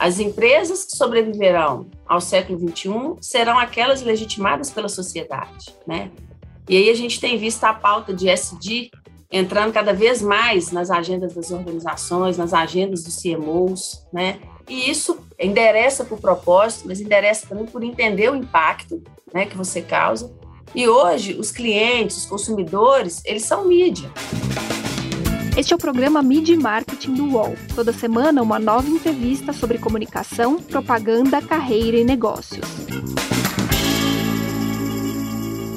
As empresas que sobreviverão ao século XXI serão aquelas legitimadas pela sociedade, né? E aí a gente tem visto a pauta de SD entrando cada vez mais nas agendas das organizações, nas agendas dos CMOs, né? E isso endereça por propósito, mas endereça também por entender o impacto né, que você causa. E hoje, os clientes, os consumidores, eles são mídia. Este é o programa Media Marketing do UOL. Toda semana, uma nova entrevista sobre comunicação, propaganda, carreira e negócios.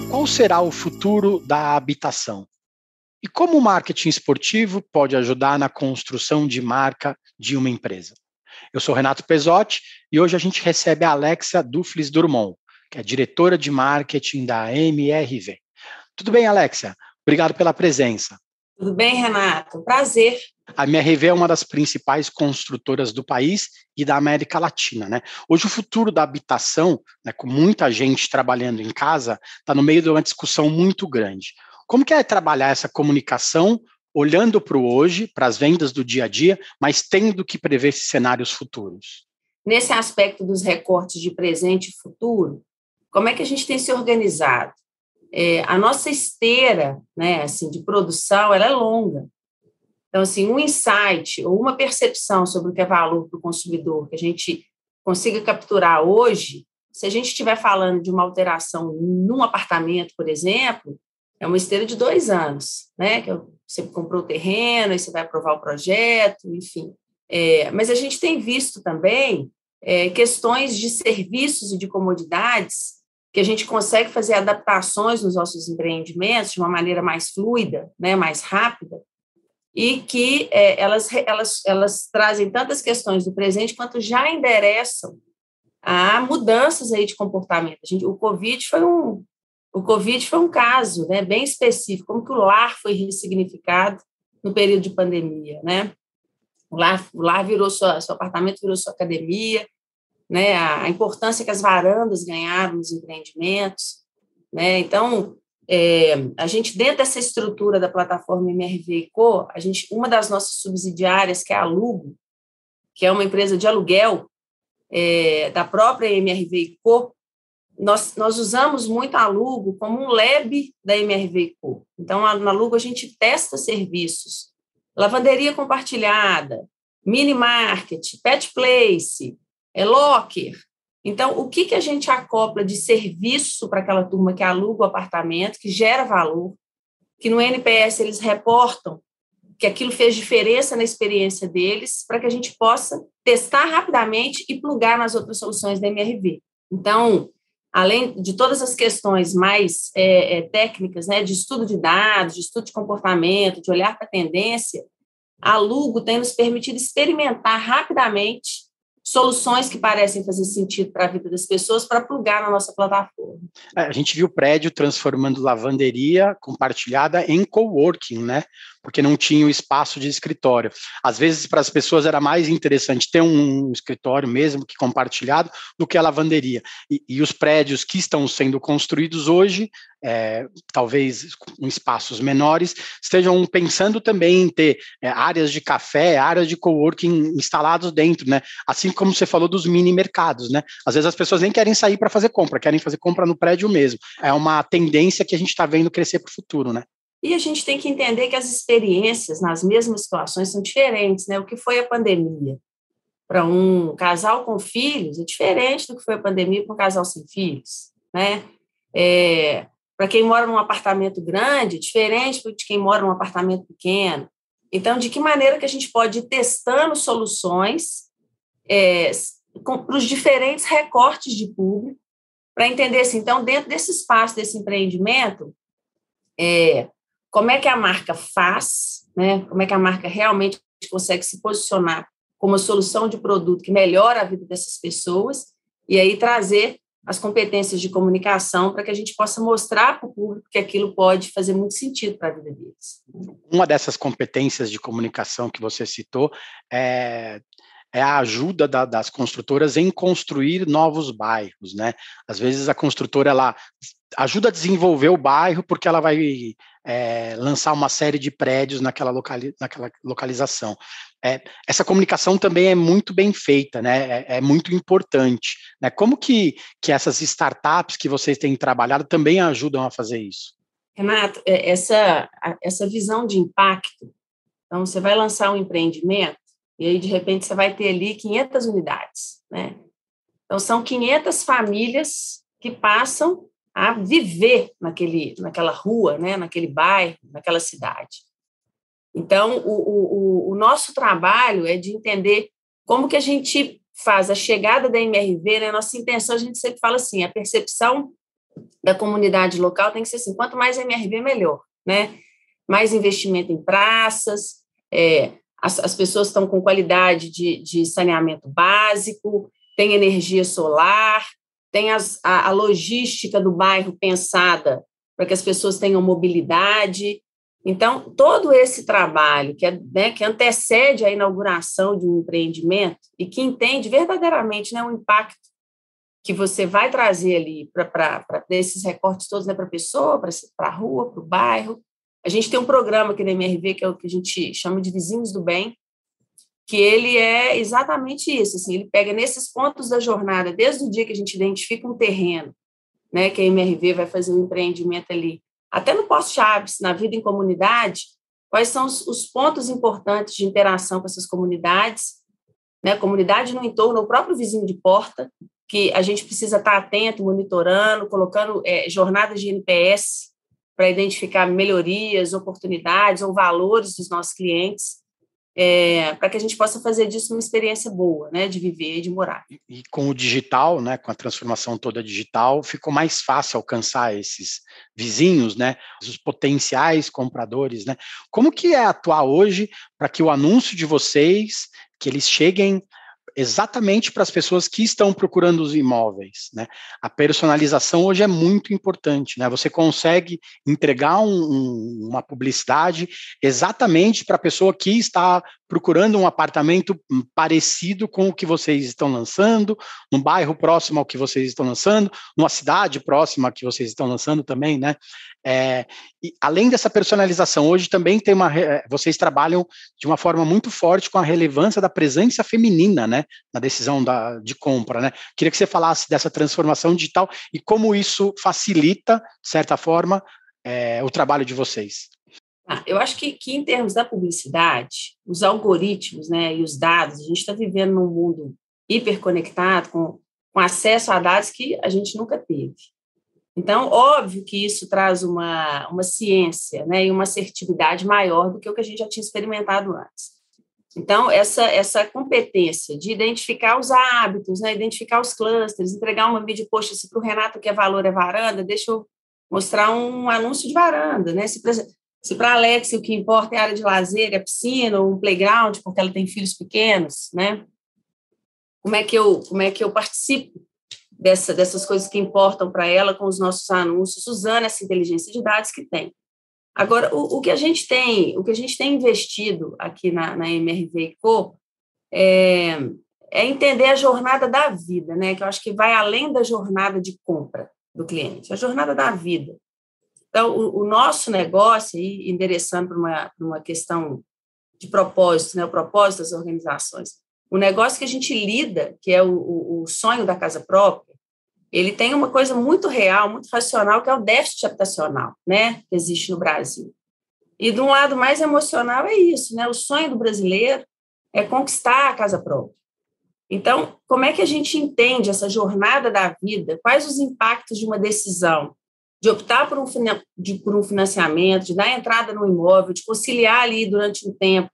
Qual será o futuro da habitação? E como o marketing esportivo pode ajudar na construção de marca de uma empresa? Eu sou Renato Pesotti e hoje a gente recebe a Alexia Duflis Durmont, que é diretora de marketing da MRV. Tudo bem, Alexia? Obrigado pela presença. Tudo bem, Renato? Prazer. A MRV é uma das principais construtoras do país e da América Latina, né? Hoje o futuro da habitação, né, com muita gente trabalhando em casa, está no meio de uma discussão muito grande. Como que é trabalhar essa comunicação olhando para o hoje, para as vendas do dia a dia, mas tendo que prever esses cenários futuros? Nesse aspecto dos recortes de presente e futuro, como é que a gente tem se organizado? É, a nossa esteira, né, assim, de produção, ela é longa. Então, assim, um insight ou uma percepção sobre o que é valor para o consumidor que a gente consiga capturar hoje, se a gente estiver falando de uma alteração num apartamento, por exemplo, é uma esteira de dois anos, né? Que você comprou o terreno, aí você vai aprovar o projeto, enfim. É, mas a gente tem visto também é, questões de serviços e de comodidades que a gente consegue fazer adaptações nos nossos empreendimentos de uma maneira mais fluida, né, mais rápida, e que é, elas, elas, elas trazem tantas questões do presente quanto já endereçam a mudanças aí de comportamento. A gente, o Covid foi um, o Covid foi um caso né, bem específico, como que o lar foi ressignificado no período de pandemia, né? O lar, o lar virou seu apartamento virou sua academia, né? A, importância que as varandas ganharam nos empreendimentos, né? Então, é, a gente dentro dessa estrutura da plataforma MRV Co, a gente uma das nossas subsidiárias que é a Lugo, que é uma empresa de aluguel é, da própria MRV Co, nós, nós usamos muito a Lugo como um lab da MRV Co. Então, na Lugo a gente testa serviços, lavanderia compartilhada, mini market, pet place, é locker. Então, o que, que a gente acopla de serviço para aquela turma que aluga o apartamento, que gera valor, que no NPS eles reportam que aquilo fez diferença na experiência deles, para que a gente possa testar rapidamente e plugar nas outras soluções da MRV. Então, além de todas as questões mais é, é, técnicas, né, de estudo de dados, de estudo de comportamento, de olhar para a tendência, a Lugo tem nos permitido experimentar rapidamente soluções que parecem fazer sentido para a vida das pessoas para plugar na nossa plataforma. É, a gente viu o prédio transformando lavanderia compartilhada em coworking, né? Porque não tinha o espaço de escritório. Às vezes, para as pessoas era mais interessante ter um escritório mesmo que compartilhado do que a lavanderia. E, e os prédios que estão sendo construídos hoje é, talvez em espaços menores, estejam pensando também em ter é, áreas de café, áreas de coworking instalados dentro, né? Assim como você falou dos mini mercados, né? Às vezes as pessoas nem querem sair para fazer compra, querem fazer compra no prédio mesmo. É uma tendência que a gente está vendo crescer para o futuro, né? E a gente tem que entender que as experiências nas mesmas situações são diferentes, né? O que foi a pandemia para um casal com filhos é diferente do que foi a pandemia para um casal sem filhos, né? É, para quem mora num apartamento grande, diferente de quem mora num apartamento pequeno. Então, de que maneira que a gente pode ir testando soluções é, para os diferentes recortes de público, para entender assim, então, dentro desse espaço, desse empreendimento, é, como é que a marca faz, né? como é que a marca realmente consegue se posicionar como uma solução de produto que melhora a vida dessas pessoas, e aí trazer as competências de comunicação para que a gente possa mostrar para o público que aquilo pode fazer muito sentido para a vida deles. Uma dessas competências de comunicação que você citou é, é a ajuda da, das construtoras em construir novos bairros, né? Às vezes a construtora ela ajuda a desenvolver o bairro porque ela vai é, lançar uma série de prédios naquela, locali naquela localização. é, essa comunicação também é muito bem feita, né? É, é, muito importante. Né? Como que, que essas startups que vocês têm trabalhado também ajudam a fazer isso? Renato, é, essa, essa visão de impacto, então você vai lançar um empreendimento e aí de repente você vai ter ali 500 unidades, né? Então são 500 famílias que passam a viver naquele, naquela rua, né? Naquele bairro, naquela cidade. Então o, o, o nosso trabalho é de entender como que a gente faz a chegada da MRV, né? Nossa intenção, a gente sempre fala assim, a percepção da comunidade local tem que ser assim, quanto mais MRV, melhor, né? Mais investimento em praças, é, as, as, pessoas estão com qualidade de, de saneamento básico, tem energia solar, tem as, a, a logística do bairro pensada para que as pessoas tenham mobilidade. Então, todo esse trabalho que, é, né, que antecede a inauguração de um empreendimento e que entende verdadeiramente né, o impacto que você vai trazer ali para esses recortes todos, né, para a pessoa, para a rua, para o bairro. A gente tem um programa aqui na MRV, que é o que a gente chama de Vizinhos do Bem, que ele é exatamente isso, assim, ele pega nesses pontos da jornada, desde o dia que a gente identifica um terreno, né, que a MRV vai fazer um empreendimento ali, até no pós-chaves, na vida em comunidade, quais são os, os pontos importantes de interação com essas comunidades, né, comunidade no entorno, o próprio vizinho de porta, que a gente precisa estar atento, monitorando, colocando é, jornadas de NPS para identificar melhorias, oportunidades ou valores dos nossos clientes, é, para que a gente possa fazer disso uma experiência boa, né, de viver e de morar. E, e, com o digital, né, com a transformação toda digital, ficou mais fácil alcançar esses vizinhos, né, os potenciais compradores, né. Como que é atuar hoje para que o anúncio de vocês, que eles cheguem exatamente para as pessoas que estão procurando os imóveis. Né? A personalização hoje é muito importante. Né? Você consegue entregar um, um, uma publicidade exatamente para a pessoa que está procurando um apartamento parecido com o que vocês estão lançando, num bairro próximo ao que vocês estão lançando, numa cidade próxima que vocês estão lançando também, né? É, e além dessa personalização, hoje também tem uma. Vocês trabalham de uma forma muito forte com a relevância da presença feminina, né? Na decisão da, de compra, né? Queria que você falasse dessa transformação digital e como isso facilita, de certa forma, é, o trabalho de vocês. Ah, eu acho que, que, em termos da publicidade, os algoritmos né, e os dados, a gente está vivendo num mundo hiperconectado, com, com acesso a dados que a gente nunca teve. Então, óbvio que isso traz uma, uma ciência né, e uma assertividade maior do que o que a gente já tinha experimentado antes. Então, essa, essa competência de identificar os hábitos, né, identificar os clusters, entregar uma mídia, poxa, se para o Renato que é valor é varanda, deixa eu mostrar um anúncio de varanda. Né? Se, para a Alex o que importa é área de lazer, é piscina ou um playground, porque ela tem filhos pequenos, né? Como é que eu, como é que eu participo dessa, dessas coisas que importam para ela com os nossos anúncios, usando essa inteligência de dados que tem. Agora, o, o que a gente tem, o que a gente tem investido aqui na, na MRV Co é, é entender a jornada da vida, né? Que eu acho que vai além da jornada de compra do cliente, a jornada da vida. Então, o, o nosso negócio, aí, endereçando para uma, uma questão de propósito, né? O propósito das organizações, o negócio que a gente lida, que é o, o, sonho da casa própria, ele tem uma coisa muito real, muito racional, que é o déficit habitacional, né, que existe no Brasil. E de um lado mais emocional é isso, né? O sonho do brasileiro é conquistar a casa própria. Então, como é que a gente entende essa jornada da vida? Quais os impactos de uma decisão de optar por um, de, por um financiamento, de dar entrada no imóvel, de conciliar ali durante um tempo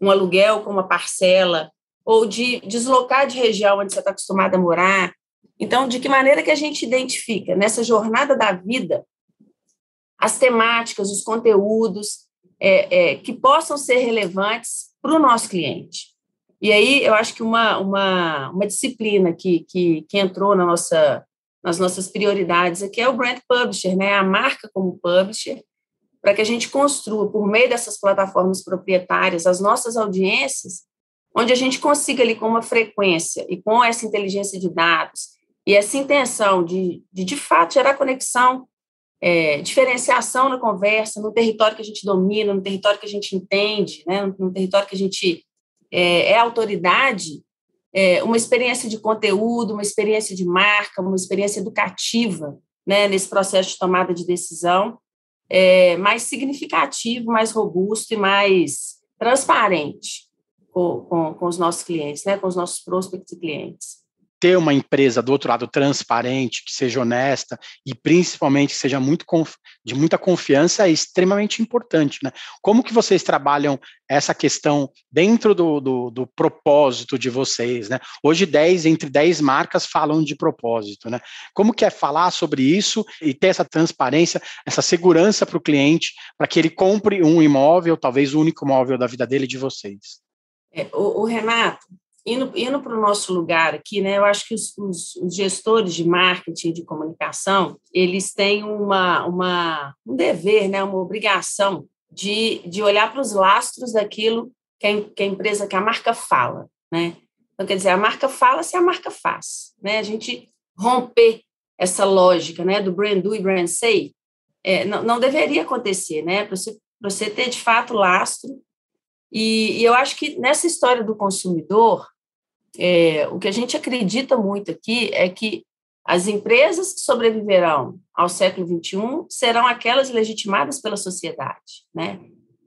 um aluguel com uma parcela, ou de deslocar de região onde você está acostumado a morar. Então, de que maneira que a gente identifica nessa jornada da vida as temáticas, os conteúdos é, é, que possam ser relevantes para o nosso cliente? E aí, eu acho que uma, uma, uma disciplina que, que, que entrou na nossa, nas nossas prioridades aqui é o brand publisher, né? a marca como publisher, para que a gente construa, por meio dessas plataformas proprietárias, as nossas audiências onde a gente consiga ali com uma frequência e com essa inteligência de dados e essa intenção de, de, de fato, gerar conexão, é, diferenciação na conversa, no território que a gente domina, no território que a gente entende, né, no território que a gente é, é autoridade, é, uma experiência de conteúdo, uma experiência de marca, uma experiência educativa, né, nesse processo de tomada de decisão, é, mais significativo, mais robusto e mais transparente com, com, com os nossos clientes, né, com os nossos prospects e clientes ter uma empresa do outro lado transparente, que seja honesta e principalmente que seja muito de muita confiança é extremamente importante, né? Como que vocês trabalham essa questão dentro do, do, do propósito de vocês, né? Hoje 10 entre 10 marcas falam de propósito, né? Como que é falar sobre isso e ter essa transparência, essa segurança para o cliente, para que ele compre um imóvel, talvez o único imóvel da vida dele de vocês? É, o, o Renato, indo, indo para o nosso lugar aqui, né, eu acho que os, os, os, gestores de marketing de comunicação, eles têm uma, uma, um dever, né, uma obrigação de, de olhar para os lastros daquilo que a, que a empresa, que a marca fala, né? Então, quer dizer, a marca fala se a marca faz, né? A gente romper essa lógica, né, do brand do e brand say, é, não, não deveria acontecer, né? Para você, você ter, de fato, lastro e, e, eu acho que nessa história do consumidor, é, o que a gente acredita muito aqui é que as empresas que sobreviverão ao século XXI serão aquelas legitimadas pela sociedade, né?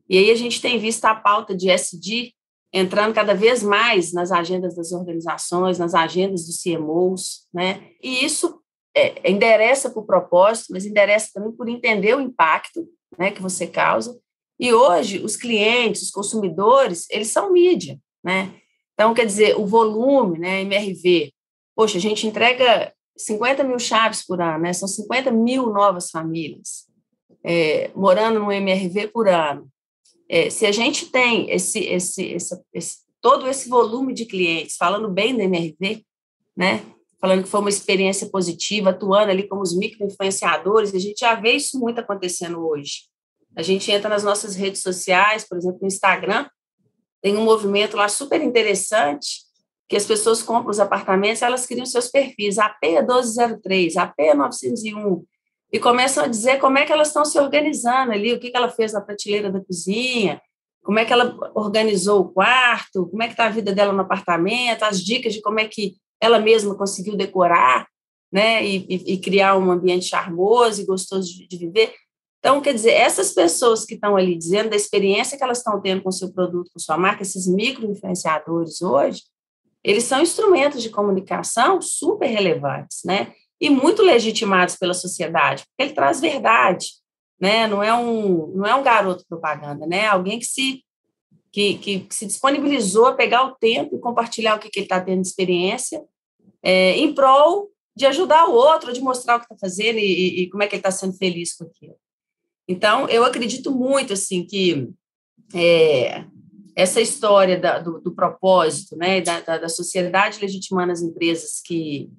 E aí a gente tem visto a pauta de SD entrando cada vez mais nas agendas das organizações, nas agendas dos CMOs, né? E isso é, endereça o propósito, mas endereça também por entender o impacto né, que você causa e hoje, os clientes, os consumidores, eles são mídia, né? Então, quer dizer, o volume, né, MRV, poxa, a gente entrega 50 mil chaves por ano, né? São 50 mil novas famílias é, morando no MRV por ano. É, se a gente tem esse, esse, esse, todo esse volume de clientes falando bem do MRV, né? Falando que foi uma experiência positiva, atuando ali como os micro-influenciadores, a gente já vê isso muito acontecendo hoje. A gente entra nas nossas redes sociais, por exemplo, no Instagram, tem um movimento lá super interessante, que as pessoas compram os apartamentos, elas criam seus perfis, AP 1203, AP 901, e começam a dizer como é que elas estão se organizando ali, o que, que ela fez na prateleira da cozinha, como é que ela organizou o quarto, como é que está a vida dela no apartamento, as dicas de como é que ela mesma conseguiu decorar, né, e, e, e criar um ambiente charmoso e gostoso de, de viver. Então, quer dizer, essas pessoas que estão ali dizendo da experiência que elas estão tendo com o seu produto, com sua marca, esses micro-influenciadores hoje, eles são instrumentos de comunicação super relevantes, né? E muito legitimados pela sociedade, porque ele traz verdade, né? Não é um, não é um garoto propaganda, né? Alguém que se que, que, que se disponibilizou a pegar o tempo e compartilhar o que, que ele está tendo de experiência é, em prol de ajudar o outro, de mostrar o que está fazendo e, e, como é que ele está sendo feliz com aquilo. Então, eu acredito muito assim que é, essa história da, do, do, propósito, né, da, da, da, sociedade legitimando as empresas que,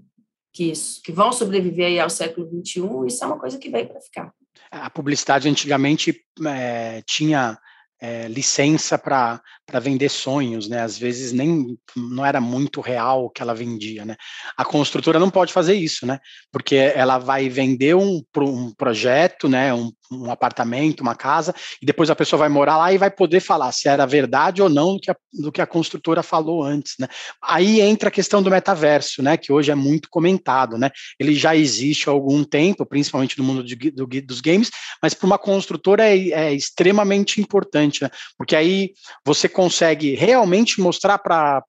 que, que vão sobreviver ao século XXI, isso é uma coisa que veio para ficar. A publicidade antigamente é, tinha é, licença para vender sonhos, né? Às vezes nem não era muito real o que ela vendia, né? A construtora não pode fazer isso, né? Porque ela vai vender um, um projeto, né? Um, um apartamento, uma casa, e depois a pessoa vai morar lá e vai poder falar se era verdade ou não do que a, do que a construtora falou antes, né? Aí entra a questão do metaverso, né? Que hoje é muito comentado, né? Ele já existe há algum tempo, principalmente no mundo de, do, dos games, mas para uma construtora é, é extremamente importante, né? Porque aí você consegue realmente mostrar para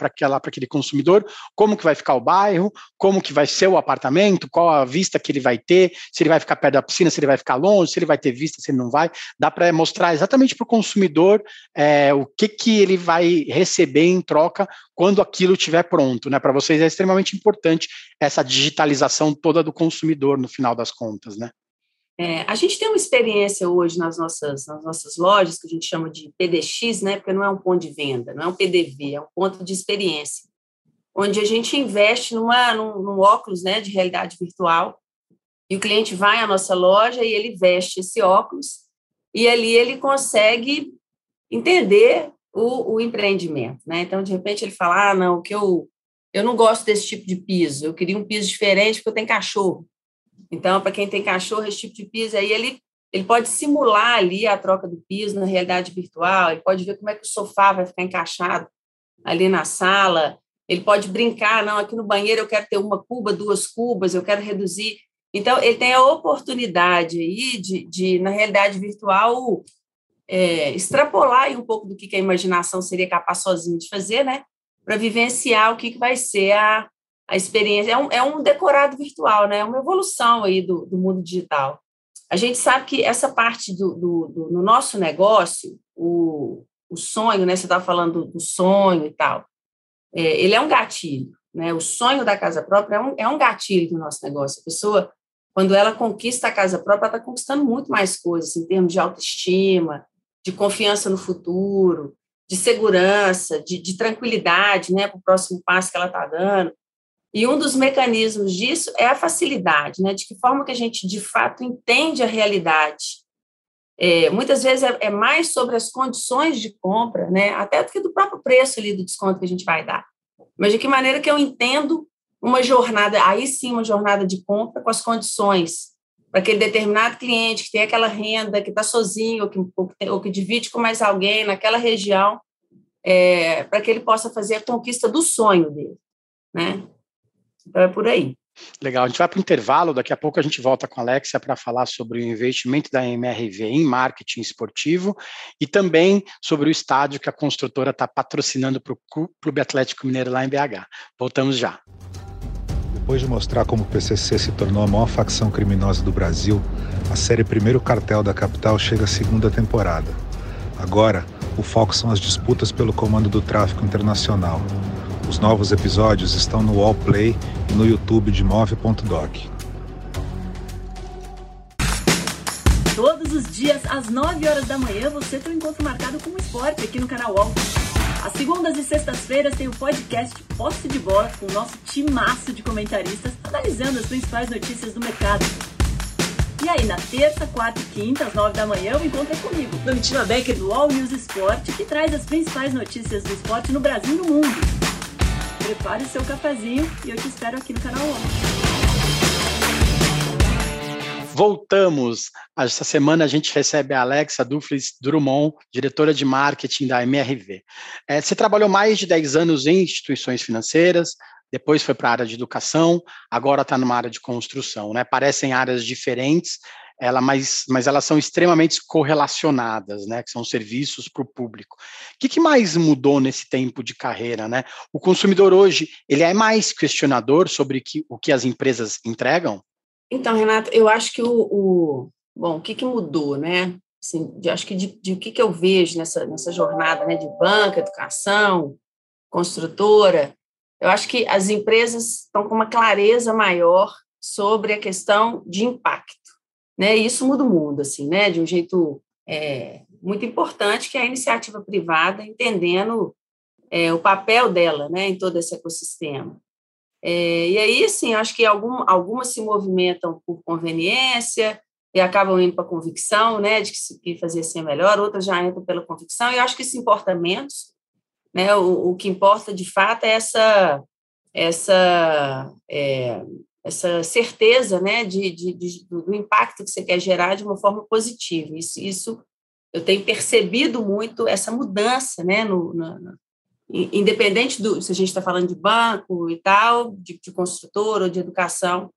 aquele consumidor como que vai ficar o bairro, como que vai ser o apartamento, qual a vista que ele vai ter, se ele vai ficar perto da piscina, se ele vai ficar longe, se ele vai ter vista, se ele não vai, dá para mostrar exatamente para o consumidor é, o que, que ele vai receber em troca quando aquilo estiver pronto. Né? Para vocês é extremamente importante essa digitalização toda do consumidor no final das contas, né? É, a gente tem uma experiência hoje nas nossas, nas nossas lojas, que a gente chama de PDX, né? porque não é um ponto de venda, não é um PDV, é um ponto de experiência, onde a gente investe numa, num, num óculos né, de realidade virtual, e o cliente vai à nossa loja e ele veste esse óculos e ali ele consegue entender o, o empreendimento, né? Então, de repente, ele fala, ah, não, que eu, eu não gosto desse tipo de piso, eu queria um piso diferente porque eu tenho cachorro. Então, para quem tem cachorro, esse tipo de piso, aí ele, ele pode simular ali a troca do piso na realidade virtual, ele pode ver como é que o sofá vai ficar encaixado ali na sala, ele pode brincar, não, aqui no banheiro eu quero ter uma cuba, duas cubas, eu quero reduzir. Então, ele tem a oportunidade aí de, de na realidade virtual, é, extrapolar um pouco do que a imaginação seria capaz sozinho de fazer, né? Para vivenciar o que, que vai ser a, a experiência. É um, é um decorado virtual, né? É uma evolução aí do, do mundo digital. A gente sabe que essa parte do, do, do no nosso negócio, o, o sonho, né? Você estava falando do, sonho e tal. É, ele é um gatilho, né? O sonho da casa própria é um, é um gatilho do nosso negócio. A pessoa, quando ela conquista a casa própria, ela está conquistando muito mais coisas em termos de autoestima, de confiança no futuro, de segurança, de, de tranquilidade, né? Para o próximo passo que ela está dando. E um dos mecanismos disso é a facilidade, né? De que forma que a gente de fato entende a realidade. É, muitas vezes é, é, mais sobre as condições de compra, né? Até do que do próprio preço ali do desconto que a gente vai dar. Mas de que maneira que eu entendo uma jornada, aí sim uma jornada de compra com as condições para aquele determinado cliente que tem aquela renda, que está sozinho ou que, ou que, ou que divide com mais alguém naquela região, é, para que ele possa fazer a conquista do sonho dele, né? Então é por aí. Legal, a gente vai para o intervalo, daqui a pouco a gente volta com a Alexia para falar sobre o investimento da MRV em marketing esportivo e também sobre o estádio que a construtora está patrocinando para o Clube Atlético Mineiro lá em BH. Voltamos já. Depois de mostrar como o PCC se tornou a maior facção criminosa do Brasil, a série Primeiro Cartel da Capital chega à segunda temporada. Agora, o foco são as disputas pelo comando do tráfico internacional. Os novos episódios estão no Wallplay e no YouTube de Move.doc. Todos os dias, às 9 horas da manhã, você tem um encontro marcado com o esporte aqui no canal UOL. Às segundas e sextas-feiras tem o podcast Posse de Bola com o nosso timaço de comentaristas analisando as principais notícias do mercado. E aí, na terça, quarta e quinta, às nove da manhã, o encontro é comigo, Domitila Becker, do All News Esporte, que traz as principais notícias do esporte no Brasil e no mundo. Prepare o seu cafezinho e eu te espero aqui no canal ONU. Voltamos. Essa semana a gente recebe a Alexa Duflis Drummond, diretora de marketing da MRV. É, você trabalhou mais de 10 anos em instituições financeiras, depois foi para a área de educação, agora está numa área de construção. Né? Parecem áreas diferentes, ela, mas, mas elas são extremamente correlacionadas, né? Que são serviços para o público. O que, que, mais mudou nesse tempo de carreira, né? O consumidor hoje ele é mais questionador sobre que, o que as empresas entregam? Então, Renato, eu acho que o, o bom, o que, que mudou, né? Assim, de, acho que de, de o que, que eu vejo nessa, nessa jornada, né? De banca, educação, construtora, eu acho que as empresas estão com uma clareza maior sobre a questão de impacto né? E isso muda o mundo, assim, né? De um jeito é, muito importante, que é a iniciativa privada entendendo é, o papel dela, né? Em todo esse ecossistema. É, e aí, assim, acho que algum, algumas se movimentam por conveniência e acabam indo para convicção, né? De que, se, que fazer assim é melhor. Outras já entram pela convicção. E acho que isso importa menos, né? O, o que importa de fato é essa essa é, essa certeza né, de, de, de, do impacto que você quer gerar de uma forma positiva. Isso, isso eu tenho percebido muito essa mudança, né, no, no, no independente do se a gente está falando de banco e tal, de, de construtor ou de educação,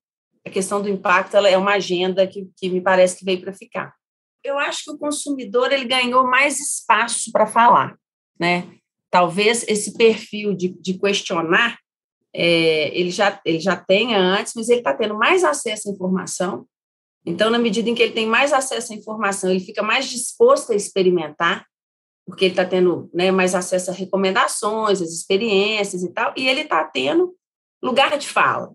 a questão do impacto ela é uma agenda que, que me parece que veio para ficar. Eu acho que o consumidor ele ganhou mais espaço para falar, né? Talvez esse perfil de, de questionar é, ele, já, ele já tenha antes, mas ele está tendo mais acesso à informação. Então, na medida em que ele tem mais acesso à informação, ele fica mais disposto a experimentar, porque ele está tendo né, mais acesso a recomendações, as experiências e tal, e ele está tendo lugar de fala.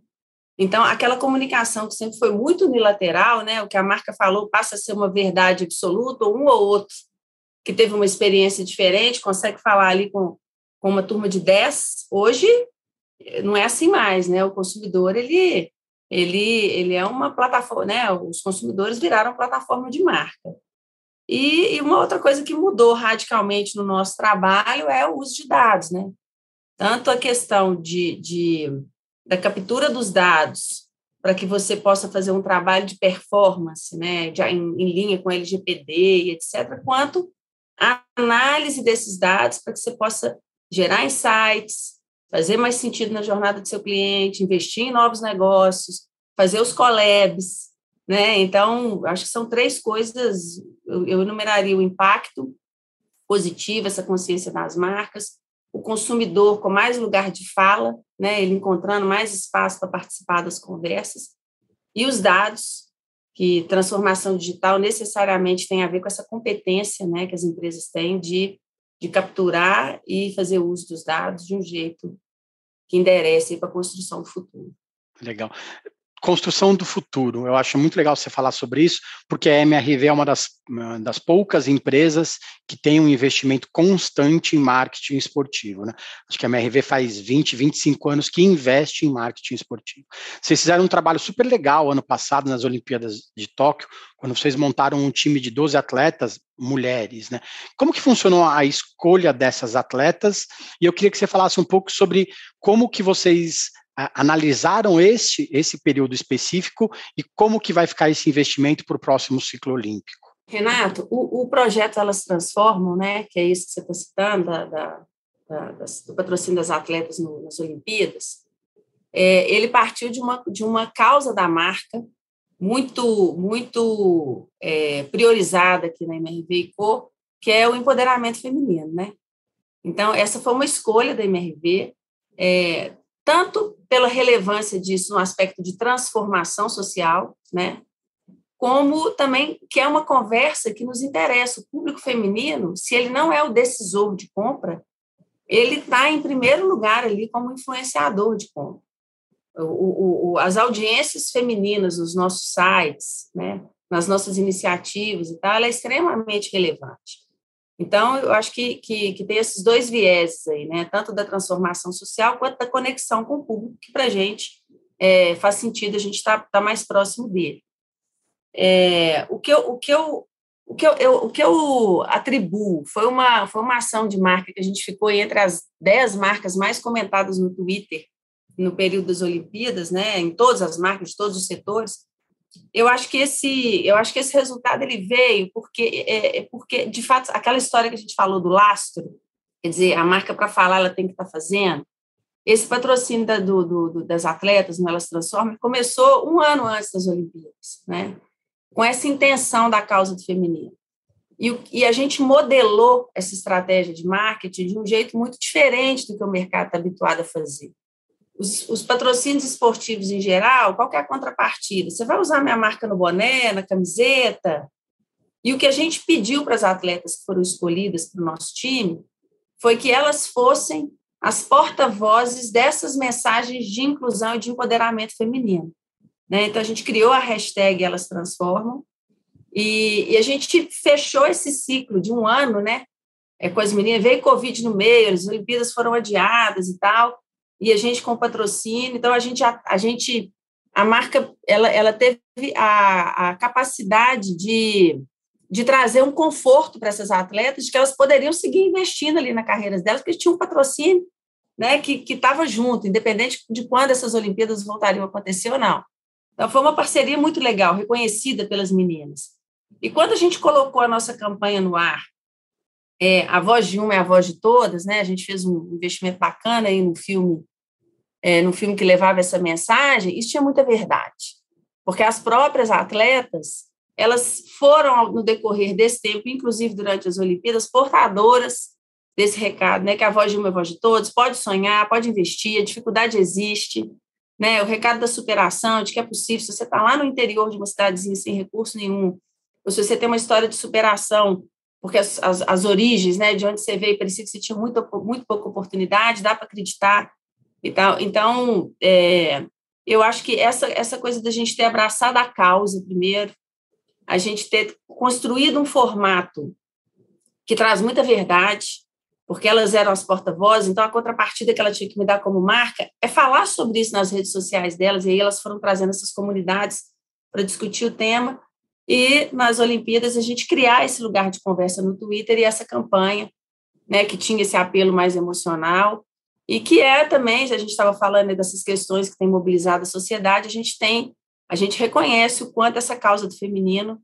Então, aquela comunicação que sempre foi muito unilateral, né, o que a marca falou passa a ser uma verdade absoluta, ou um ou outro que teve uma experiência diferente, consegue falar ali com, com uma turma de 10, hoje não é assim mais, né? O consumidor, ele, ele, ele é uma plataforma, né? Os consumidores viraram plataforma de marca. E, e, uma outra coisa que mudou radicalmente no nosso trabalho é o uso de dados, né? Tanto a questão de, de da captura dos dados para que você possa fazer um trabalho de performance, né, de, em, em linha com LGPD e etc., quanto a análise desses dados para que você possa gerar insights, fazer mais sentido na jornada do seu cliente, investir em novos negócios, fazer os collabs, né? Então, acho que são três coisas, eu, eu enumeraria o impacto positivo, essa consciência das marcas, o consumidor com mais lugar de fala, né? Ele encontrando mais espaço para participar das conversas, e os dados, que transformação digital necessariamente tem a ver com essa competência, né, que as empresas têm de, de capturar e fazer uso dos dados de um jeito que enderece para a construção do futuro. Legal construção do futuro. Eu acho muito legal você falar sobre isso, porque a MRV é uma das, das poucas empresas que tem um investimento constante em marketing esportivo. Né? Acho que a MRV faz 20, 25 anos que investe em marketing esportivo. Vocês fizeram um trabalho super legal ano passado nas Olimpíadas de Tóquio, quando vocês montaram um time de 12 atletas mulheres, né? Como que funcionou a escolha dessas atletas? E eu queria que você falasse um pouco sobre como que vocês analisaram esse, esse período específico e como que vai ficar esse investimento para o próximo ciclo olímpico? Renato, o, o, projeto Elas Transformam, né, que é isso que você está citando, da, da, da, do patrocínio das atletas no, nas Olimpíadas, é, ele partiu de uma, de uma causa da marca muito, muito é, priorizada aqui na MRV e Co, que é o empoderamento feminino, né? Então, essa foi uma escolha da MRV, é, tanto pela relevância disso no aspecto de transformação social, né? Como também que é uma conversa que nos interessa. O público feminino, se ele não é o decisor de compra, ele está em primeiro lugar ali como influenciador de compra. O, o, as audiências femininas nos nossos sites, né, nas nossas iniciativas e tal, ela é extremamente relevante. Então, eu acho que, que, que, tem esses dois vieses aí, né? Tanto da transformação social quanto da conexão com o público, que para a gente é, faz sentido a gente estar tá, tá mais próximo dele. É, o, que eu, o, que eu, o, que eu, eu, o que eu atribuo foi uma, foi uma ação de marca que a gente ficou entre as dez marcas mais comentadas no Twitter no período das Olimpíadas, né? Em todas as marcas, de todos os setores eu acho que esse eu acho que esse resultado ele veio porque é, é, porque de fato aquela história que a gente falou do lastro quer dizer a marca para falar ela tem que estar tá fazendo esse patrocínio da, do, do, das atletas no elas transformam começou um ano antes das Olimpíadas né? Com essa intenção da causa do feminino. E, e a gente modelou essa estratégia de marketing de um jeito muito diferente do que o mercado está habituado a fazer os, os, patrocínios esportivos em geral, qual é a contrapartida? Você vai usar minha marca no boné, na camiseta? E o que a gente pediu para as atletas que foram escolhidas para o nosso time foi que elas fossem as porta-vozes dessas mensagens de inclusão e de empoderamento feminino. Né? Então, a gente criou a hashtag Elas Transformam e, e, a gente fechou esse ciclo de um ano, né? É, com as meninas, veio Covid no meio, as Olimpíadas foram adiadas e tal, e a gente com patrocínio. Então, a gente, a, a gente, a marca, ela, ela teve a, a capacidade de, de trazer um conforto para essas atletas, de que elas poderiam seguir investindo ali na carreira delas, porque tinha um patrocínio né, que estava junto, independente de quando essas Olimpíadas voltariam a acontecer ou não. Então, foi uma parceria muito legal, reconhecida pelas meninas. E quando a gente colocou a nossa campanha no ar, é, a voz de uma é a voz de todas, né? A gente fez um investimento bacana aí no filme, é, no filme que levava essa mensagem. Isso tinha muita verdade, porque as próprias atletas elas foram no decorrer desse tempo, inclusive durante as Olimpíadas, portadoras desse recado, né? Que a voz de uma é a voz de todos. Pode sonhar, pode investir. A dificuldade existe, né? O recado da superação, de que é possível. Se você está lá no interior de uma cidadezinha sem recurso nenhum, ou se você tem uma história de superação porque as, as, as, origens, né, de onde você veio, parecia que você tinha muito, muito pouca oportunidade, dá para acreditar e tal. Então, é, eu acho que essa, essa coisa da gente ter abraçado a causa primeiro, a gente ter construído um formato que traz muita verdade, porque elas eram as porta-vozes, então a contrapartida que ela tinha que me dar como marca é falar sobre isso nas redes sociais delas, e aí elas foram trazendo essas comunidades para discutir o tema, e nas Olimpíadas a gente criar esse lugar de conversa no Twitter e essa campanha, né, que tinha esse apelo mais emocional e que é também, a gente estava falando dessas questões que têm mobilizado a sociedade, a gente tem, a gente reconhece o quanto essa causa do feminino,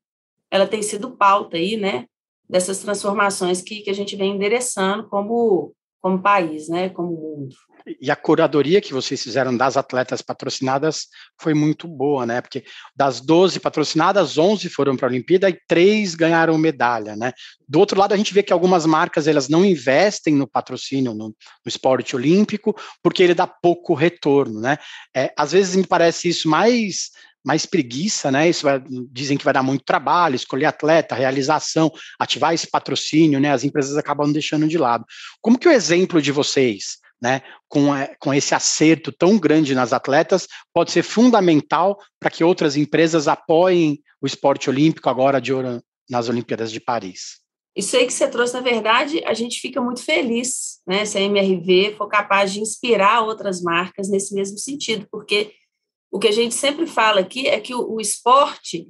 ela tem sido pauta aí, né, dessas transformações que, que a gente vem endereçando como como país, né, como mundo. E a curadoria que vocês fizeram das atletas patrocinadas foi muito boa, né? Porque das 12 patrocinadas, 11 foram para a Olimpíada e três ganharam medalha, né? Do outro lado, a gente vê que algumas marcas elas não investem no patrocínio, no, no esporte olímpico, porque ele dá pouco retorno, né? É, às vezes me parece isso mais mais preguiça, né? Isso vai, dizem que vai dar muito trabalho, escolher atleta, realização, ativar esse patrocínio, né? As empresas acabam deixando de lado. Como que o exemplo de vocês, né, com, com esse acerto tão grande nas atletas, pode ser fundamental para que outras empresas apoiem o esporte olímpico agora de nas Olimpíadas de Paris? Isso aí que você trouxe, na verdade, a gente fica muito feliz, né? Se a MRV for capaz de inspirar outras marcas nesse mesmo sentido, porque o que a gente sempre fala aqui é que o, o esporte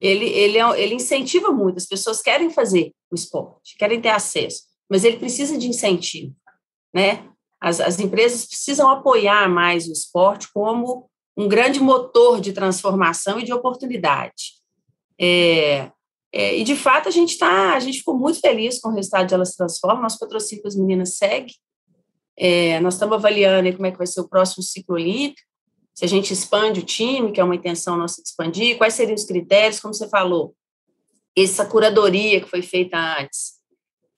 ele, ele, é, ele incentiva muito, as pessoas querem fazer o esporte, querem ter acesso, mas ele precisa de incentivo, né? As, as empresas precisam apoiar mais o esporte como um grande motor de transformação e de oportunidade. É, é, e de fato a gente tá, a gente ficou muito feliz com o resultado de Elas Transformam. Nosso patrocínio as meninas segue. É, nós estamos avaliando como é que vai ser o próximo ciclo olímpico se a gente expande o time, que é uma intenção nossa de expandir, quais seriam os critérios, como você falou, essa curadoria que foi feita antes,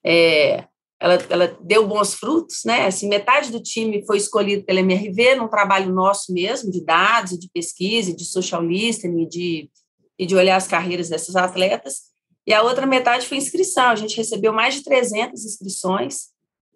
é, ela, ela, deu bons frutos, né? Assim, metade do time foi escolhido pela MRV, num trabalho nosso mesmo, de dados, de pesquisa, de social listening, de, e de olhar as carreiras dessas atletas, e a outra metade foi inscrição. A gente recebeu mais de 300 inscrições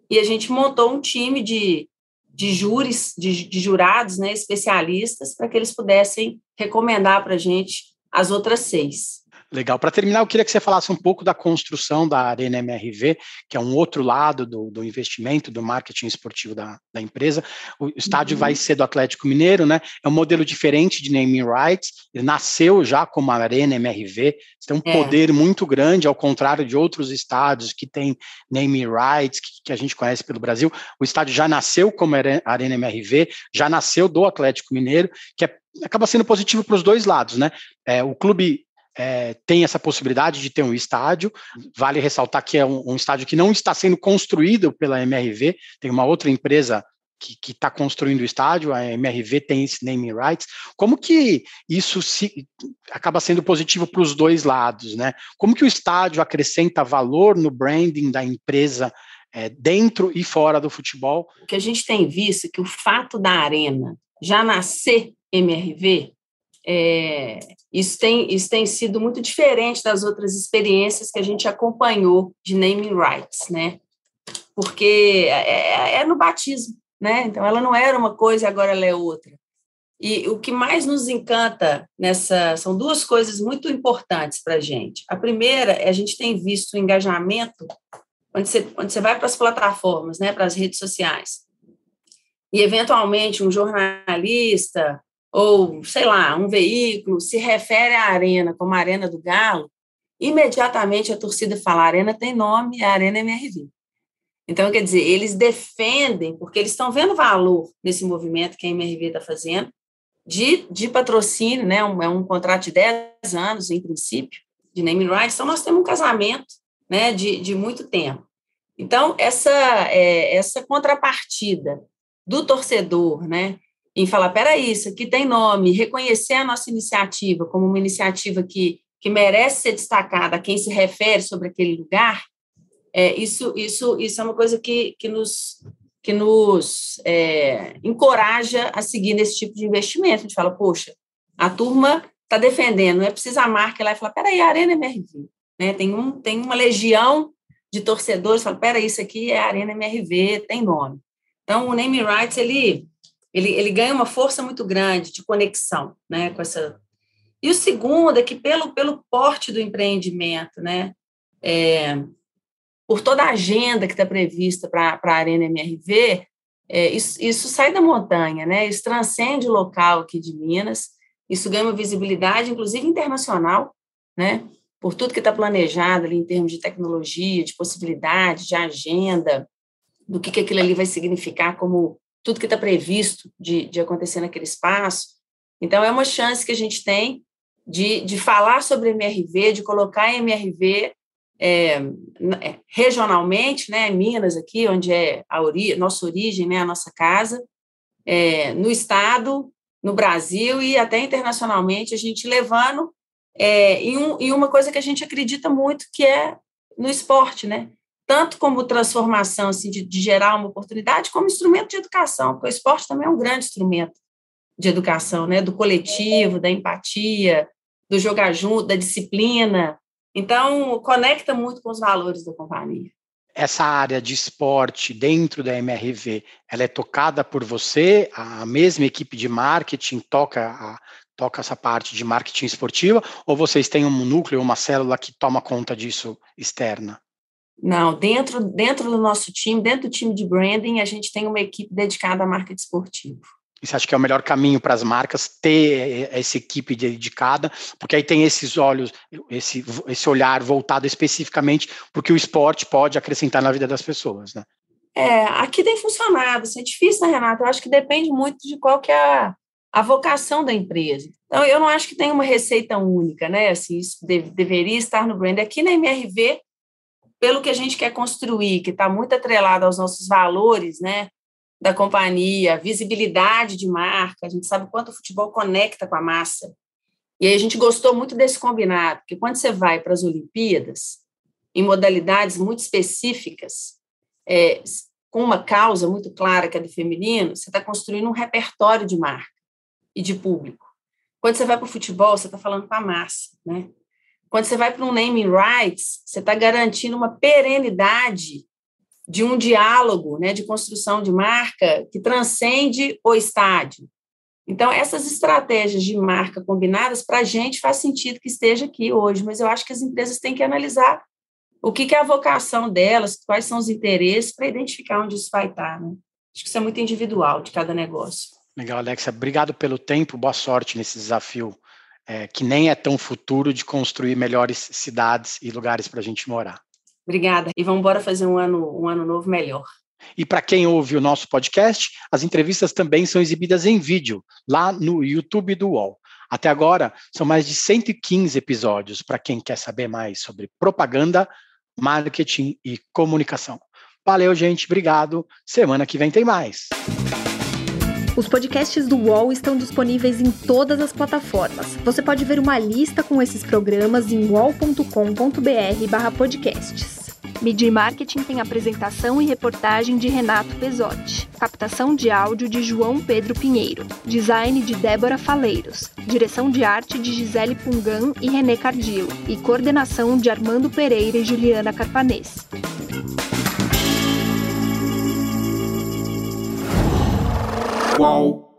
e a gente montou um time de de júris, de, de jurados, né, especialistas, para que eles pudessem recomendar para a gente as outras seis. Legal. Para terminar, eu queria que você falasse um pouco da construção da Arena MRV, que é um outro lado do, do investimento, do marketing esportivo da, da empresa. O estádio uhum. vai ser do Atlético Mineiro, né? É um modelo diferente de naming rights. Ele nasceu já como Arena MRV, tem um é. poder muito grande, ao contrário de outros estádios que têm naming rights, que, que, a gente conhece pelo Brasil. O estádio já nasceu como Arena MRV, já nasceu do Atlético Mineiro, que é, acaba sendo positivo para os dois lados, né? É, o clube é, tem essa possibilidade de ter um estádio. Vale ressaltar que é um, um, estádio que não está sendo construído pela MRV, tem uma outra empresa que está construindo o estádio, a MRV tem esse naming rights. Como que isso se, acaba sendo positivo para os dois lados, né? Como que o estádio acrescenta valor no branding da empresa é, dentro e fora do futebol? O que a gente tem visto é que o fato da arena já nascer MRV é, isso, tem, isso tem sido muito diferente das outras experiências que a gente acompanhou de naming rights, né? Porque é, é, é no batismo, né? Então, ela não era uma coisa e agora ela é outra. E o que mais nos encanta nessa são duas coisas muito importantes para a gente. A primeira é a gente tem visto o engajamento quando você, quando você vai para as plataformas, né, para as redes sociais, e eventualmente um jornalista ou, sei lá, um veículo se refere à arena como a Arena do Galo, imediatamente a torcida fala: a arena tem nome, é a Arena MRV. Então, quer dizer, eles defendem, porque eles estão vendo valor nesse movimento que a MRV está fazendo, de, de patrocínio, né? Um, é um contrato de 10 anos, em princípio, de naming rights. Então, nós temos um casamento né, de, de muito tempo. Então, essa, é, essa contrapartida do torcedor, né, em falar, peraí, isso aqui tem nome, reconhecer a nossa iniciativa como uma iniciativa que, que merece ser destacada a quem se refere sobre aquele lugar, é, isso, isso, isso é uma coisa que, que nos, que nos é, encoraja a seguir nesse tipo de investimento. A gente fala, poxa, a turma está defendendo, não é preciso a marca lá e falar, peraí, a Arena MRV. Né? Tem, um, tem uma legião de torcedores que falam, peraí, isso aqui é a Arena MRV, tem nome. Então, o Name Rights, ele ele, ele ganha uma força muito grande de conexão, né, com essa... E o segundo é que pelo, pelo porte do empreendimento, né, é, por toda a agenda que está prevista para a Arena MRV, é, isso, isso, sai da montanha, né? Isso transcende o local aqui de Minas, isso ganha uma visibilidade, inclusive internacional, né? Por tudo que está planejado ali em termos de tecnologia, de possibilidade, de agenda, do que, que aquilo ali vai significar como tudo que está previsto de, de acontecer naquele espaço. Então, é uma chance que a gente tem de, de falar sobre MRV, de colocar MRV é, é, regionalmente, né, Minas aqui, onde é a ori nossa origem, né, a nossa casa, é, no estado, no Brasil e até internacionalmente, a gente levando é, em, um, em uma coisa que a gente acredita muito, que é no esporte, né? Tanto como transformação assim, de, de gerar uma oportunidade, como instrumento de educação, porque o esporte também é um grande instrumento de educação, né? Do coletivo, da empatia, do jogar junto, da disciplina. Então, conecta muito com os valores da companhia. Essa área de esporte dentro da MRV, ela é tocada por você? A mesma equipe de marketing toca a, toca essa parte de marketing esportiva, ou vocês têm um núcleo, uma célula que toma conta disso externa? Não, dentro, dentro do nosso time, dentro do time de branding, a gente tem uma equipe dedicada a marketing esportivo. E você acha que é o melhor caminho para as marcas ter essa equipe dedicada, porque aí tem esses olhos, esse, esse olhar voltado especificamente para o que o esporte pode acrescentar na vida das pessoas, né? É, aqui tem funcionado, isso é difícil, né, Renata? Eu acho que depende muito de qual que é a, a vocação da empresa. Então, eu não acho que tem uma receita única, né? Assim, isso deve, deveria estar no brand. Aqui na MRV, pelo que a gente quer construir, que está muito atrelado aos nossos valores, né? Da companhia, visibilidade de marca, a gente sabe quanto o futebol conecta com a massa. E aí a gente gostou muito desse combinado, porque quando você vai para as Olimpíadas, em modalidades muito específicas, é, com uma causa muito clara, que é do feminino, você está construindo um repertório de marca e de público. Quando você vai para o futebol, você está falando com a massa, né? Quando você vai para um naming rights, você está garantindo uma perenidade de um diálogo, né, de construção de marca que transcende o estádio. Então, essas estratégias de marca combinadas, para a gente, faz sentido que esteja aqui hoje, mas eu acho que as empresas têm que analisar o que, que é a vocação delas, quais são os interesses, para identificar onde isso vai estar. Né? Acho que isso é muito individual de cada negócio. Legal, Alexa. Obrigado pelo tempo, boa sorte nesse desafio, é, que nem é tão futuro de construir melhores cidades e lugares para a gente morar. Obrigada. E vamos embora fazer um ano, um ano novo melhor. E para quem ouve o nosso podcast, as entrevistas também são exibidas em vídeo, lá no YouTube do UOL. Até agora, são mais de 115 episódios para quem quer saber mais sobre propaganda, marketing e comunicação. Valeu, gente. Obrigado. Semana que vem tem mais. Os podcasts do UOL estão disponíveis em todas as plataformas. Você pode ver uma lista com esses programas em wall.com.br/podcasts. Media Marketing tem apresentação e reportagem de Renato Pesotti, captação de áudio de João Pedro Pinheiro, design de Débora Faleiros, direção de arte de Gisele Pungan e René Cardillo e coordenação de Armando Pereira e Juliana Carpanês. Qual?